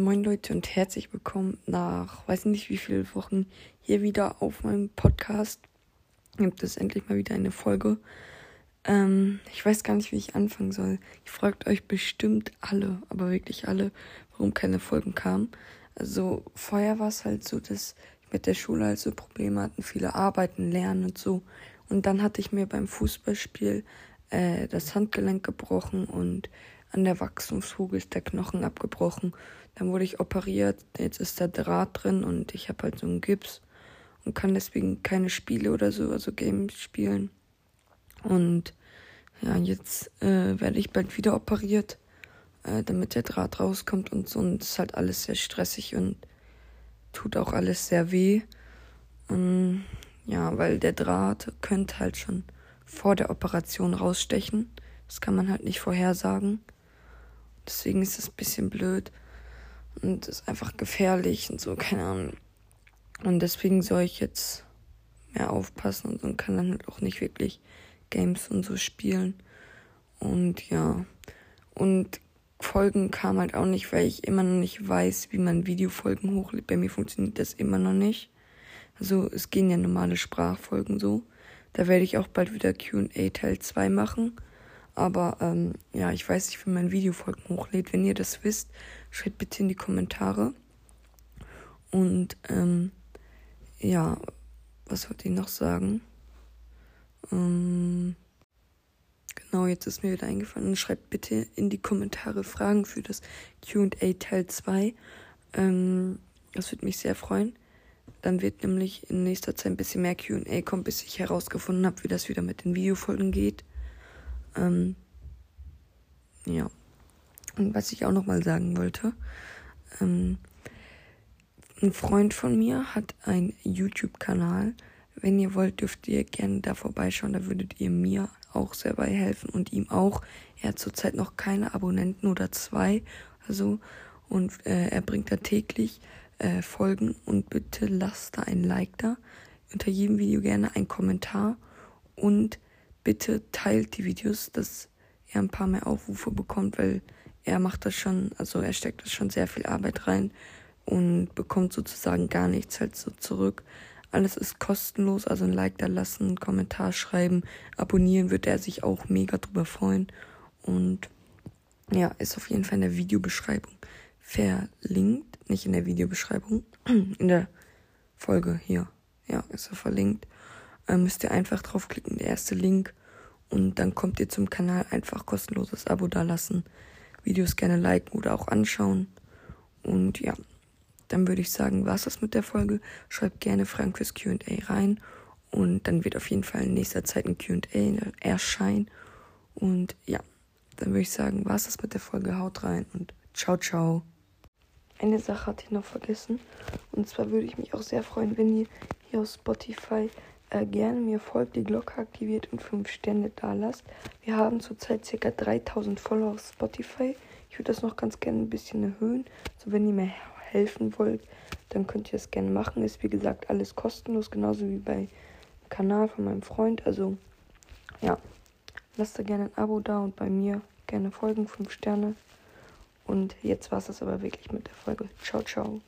Moin Leute und herzlich willkommen nach weiß nicht wie viele Wochen hier wieder auf meinem Podcast. Gibt es endlich mal wieder eine Folge. Ähm, ich weiß gar nicht, wie ich anfangen soll. Ihr fragt euch bestimmt alle, aber wirklich alle, warum keine Folgen kamen. Also vorher war es halt so, dass ich mit der Schule halt so Probleme hatten, viele arbeiten, lernen und so. Und dann hatte ich mir beim Fußballspiel äh, das Handgelenk gebrochen und an der Wachstumsfuge ist der Knochen abgebrochen. Dann wurde ich operiert, jetzt ist der Draht drin und ich habe halt so einen Gips und kann deswegen keine Spiele oder so, also Games spielen. Und ja, jetzt äh, werde ich bald wieder operiert, äh, damit der Draht rauskommt und so. Und es ist halt alles sehr stressig und tut auch alles sehr weh. Und ja, weil der Draht könnte halt schon vor der Operation rausstechen. Das kann man halt nicht vorhersagen. Deswegen ist das ein bisschen blöd und ist einfach gefährlich und so, keine Ahnung. Und deswegen soll ich jetzt mehr aufpassen und, kann dann halt auch nicht wirklich Games und so spielen. Und ja, und Folgen kam halt auch nicht, weil ich immer noch nicht weiß, wie man Videofolgen hochlädt. Bei mir funktioniert das immer noch nicht. Also es gehen ja normale Sprachfolgen so. Da werde ich auch bald wieder QA Teil 2 machen. Aber ähm, ja, ich weiß nicht, wie man Videofolgen hochlädt. Wenn ihr das wisst, schreibt bitte in die Kommentare. Und ähm, ja, was wollte ich noch sagen? Ähm, genau, jetzt ist mir wieder eingefallen. Schreibt bitte in die Kommentare Fragen für das QA Teil 2. Ähm, das würde mich sehr freuen. Dann wird nämlich in nächster Zeit ein bisschen mehr QA kommen, bis ich herausgefunden habe, wie das wieder mit den Videofolgen geht. Ähm, ja. Und was ich auch noch mal sagen wollte, ähm, ein Freund von mir hat einen YouTube-Kanal. Wenn ihr wollt, dürft ihr gerne da vorbeischauen. Da würdet ihr mir auch sehr bei helfen und ihm auch. Er hat zurzeit noch keine Abonnenten oder zwei. Also, und äh, er bringt da täglich äh, Folgen. Und bitte lasst da ein Like da. Unter jedem Video gerne ein Kommentar. Und bitte teilt die Videos, dass er ein paar mehr Aufrufe bekommt, weil er macht das schon, also er steckt das schon sehr viel Arbeit rein und bekommt sozusagen gar nichts halt so zurück. Alles ist kostenlos, also ein Like da lassen, einen Kommentar schreiben, abonnieren, wird er sich auch mega drüber freuen. Und ja, ist auf jeden Fall in der Videobeschreibung verlinkt. Nicht in der Videobeschreibung, in der Folge hier. Ja, ist er verlinkt. Ähm, müsst ihr einfach draufklicken, der erste Link. Und dann kommt ihr zum Kanal einfach kostenloses Abo dalassen. Videos gerne liken oder auch anschauen. Und ja, dann würde ich sagen, was das mit der Folge. Schreibt gerne Fragen fürs QA rein. Und dann wird auf jeden Fall in nächster Zeit ein QA erscheinen. Und ja, dann würde ich sagen, was das mit der Folge. Haut rein und ciao, ciao. Eine Sache hatte ich noch vergessen. Und zwar würde ich mich auch sehr freuen, wenn ihr hier auf Spotify äh, gerne mir folgt, die Glocke aktiviert und 5 Sterne da lasst. Wir haben zurzeit ca. 3000 Follower auf Spotify. Ich würde das noch ganz gerne ein bisschen erhöhen. Also wenn ihr mir helfen wollt, dann könnt ihr es gerne machen. Ist wie gesagt alles kostenlos, genauso wie bei Kanal von meinem Freund. Also ja, lasst da gerne ein Abo da und bei mir gerne folgen, 5 Sterne. Und jetzt war es das aber wirklich mit der Folge. Ciao, ciao.